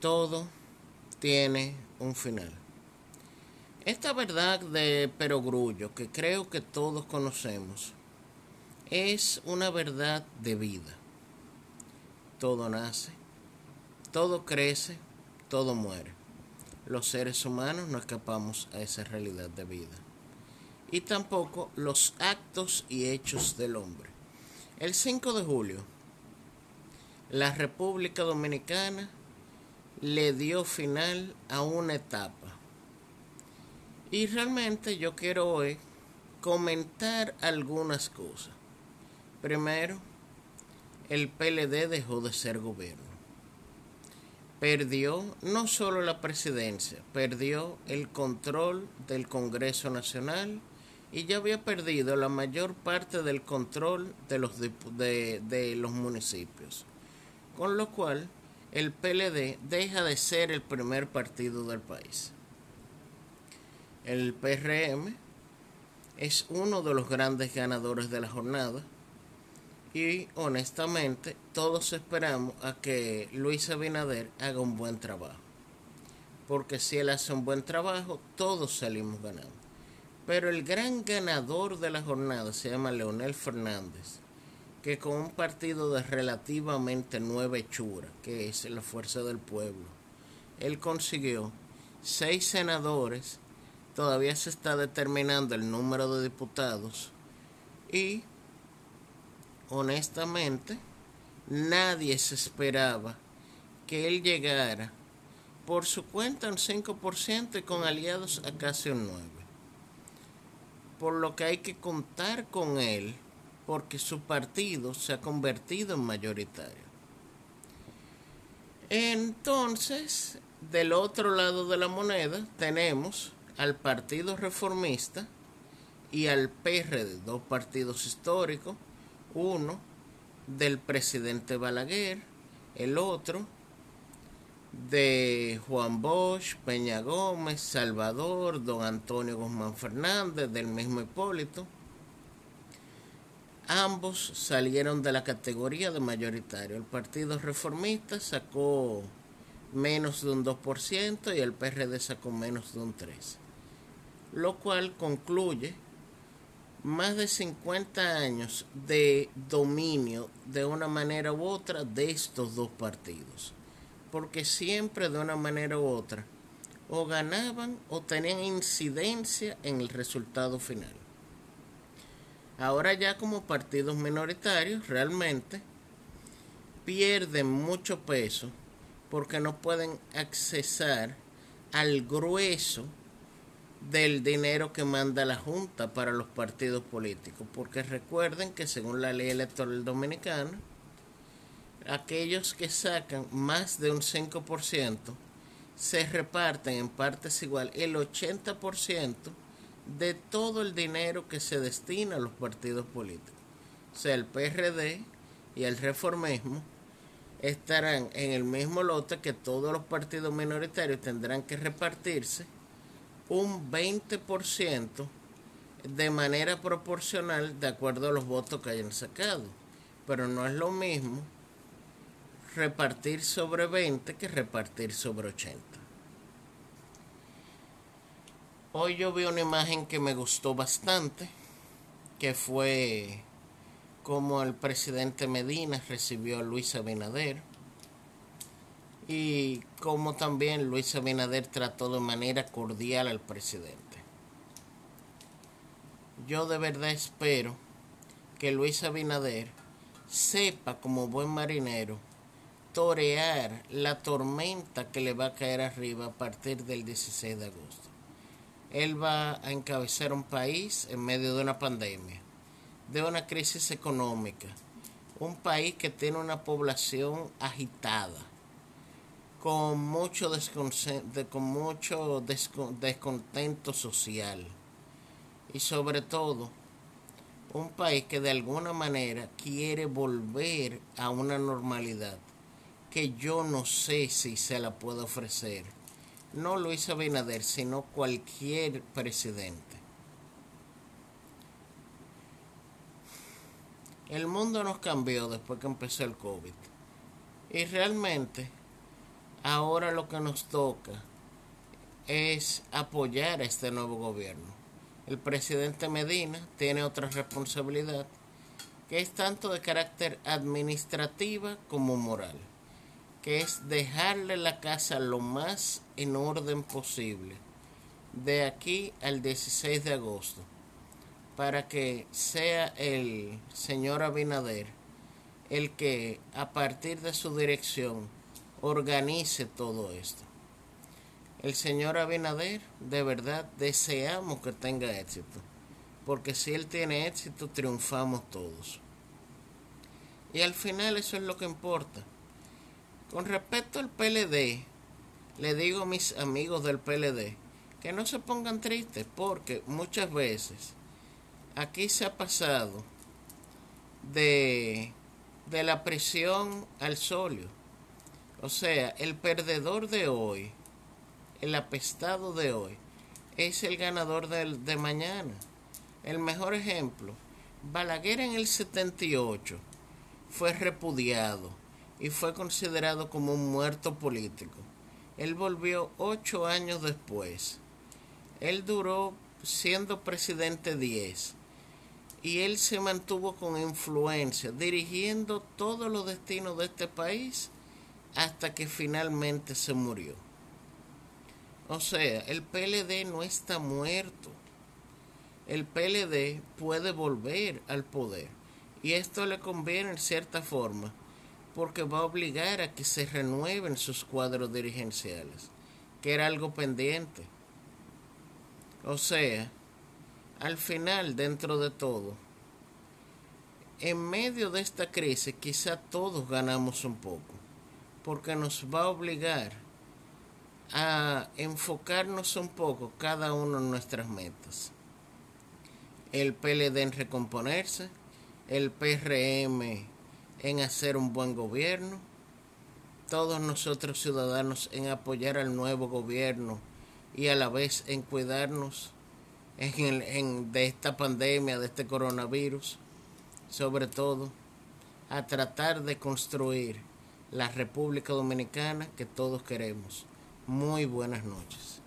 todo tiene un final. Esta verdad de perogrullo que creo que todos conocemos es una verdad de vida. Todo nace, todo crece, todo muere. Los seres humanos no escapamos a esa realidad de vida. Y tampoco los actos y hechos del hombre. El 5 de julio, la República Dominicana le dio final a una etapa. Y realmente yo quiero hoy comentar algunas cosas. Primero, el PLD dejó de ser gobierno. Perdió no solo la presidencia, perdió el control del Congreso Nacional y ya había perdido la mayor parte del control de los, de, de los municipios. Con lo cual, el PLD deja de ser el primer partido del país. El PRM es uno de los grandes ganadores de la jornada y honestamente todos esperamos a que Luis Abinader haga un buen trabajo. Porque si él hace un buen trabajo, todos salimos ganando. Pero el gran ganador de la jornada se llama Leonel Fernández que con un partido de relativamente nueva hechura, que es la Fuerza del Pueblo, él consiguió seis senadores, todavía se está determinando el número de diputados y honestamente nadie se esperaba que él llegara por su cuenta un 5% y con aliados a casi un 9%. Por lo que hay que contar con él porque su partido se ha convertido en mayoritario. Entonces, del otro lado de la moneda tenemos al Partido Reformista y al PRD, dos partidos históricos, uno del presidente Balaguer, el otro de Juan Bosch, Peña Gómez, Salvador, don Antonio Guzmán Fernández, del mismo Hipólito, Ambos salieron de la categoría de mayoritario. El Partido Reformista sacó menos de un 2% y el PRD sacó menos de un 3%. Lo cual concluye más de 50 años de dominio de una manera u otra de estos dos partidos. Porque siempre de una manera u otra o ganaban o tenían incidencia en el resultado final. Ahora ya como partidos minoritarios realmente pierden mucho peso porque no pueden accesar al grueso del dinero que manda la Junta para los partidos políticos. Porque recuerden que según la ley electoral dominicana, aquellos que sacan más de un 5% se reparten en partes igual el 80% de todo el dinero que se destina a los partidos políticos. O sea, el PRD y el reformismo estarán en el mismo lote que todos los partidos minoritarios tendrán que repartirse un 20% de manera proporcional de acuerdo a los votos que hayan sacado. Pero no es lo mismo repartir sobre 20 que repartir sobre 80. Hoy yo vi una imagen que me gustó bastante, que fue como el presidente Medina recibió a Luis Abinader y como también Luis Abinader trató de manera cordial al presidente. Yo de verdad espero que Luis Abinader sepa como buen marinero torear la tormenta que le va a caer arriba a partir del 16 de agosto. Él va a encabezar un país en medio de una pandemia, de una crisis económica, un país que tiene una población agitada, con mucho, con mucho descontento social. Y sobre todo un país que de alguna manera quiere volver a una normalidad que yo no sé si se la puedo ofrecer no Luis Abinader, sino cualquier presidente. El mundo nos cambió después que empezó el COVID. Y realmente ahora lo que nos toca es apoyar a este nuevo gobierno. El presidente Medina tiene otra responsabilidad que es tanto de carácter administrativa como moral, que es dejarle la casa lo más en orden posible de aquí al 16 de agosto para que sea el señor Abinader el que a partir de su dirección organice todo esto. El señor Abinader, de verdad, deseamos que tenga éxito, porque si él tiene éxito, triunfamos todos. Y al final eso es lo que importa. Con respecto al PLD, le digo a mis amigos del PLD que no se pongan tristes, porque muchas veces aquí se ha pasado de, de la presión al solio. O sea, el perdedor de hoy, el apestado de hoy, es el ganador de, de mañana. El mejor ejemplo, Balaguer en el 78 fue repudiado y fue considerado como un muerto político. Él volvió ocho años después. Él duró siendo presidente 10 y él se mantuvo con influencia, dirigiendo todos los destinos de este país hasta que finalmente se murió. O sea, el PLD no está muerto. El PLD puede volver al poder. Y esto le conviene en cierta forma porque va a obligar a que se renueven sus cuadros dirigenciales, que era algo pendiente. O sea, al final, dentro de todo, en medio de esta crisis quizá todos ganamos un poco, porque nos va a obligar a enfocarnos un poco cada uno en nuestras metas. El PLD en recomponerse, el PRM en hacer un buen gobierno, todos nosotros ciudadanos en apoyar al nuevo gobierno y a la vez en cuidarnos en, de esta pandemia, de este coronavirus, sobre todo a tratar de construir la República Dominicana que todos queremos. Muy buenas noches.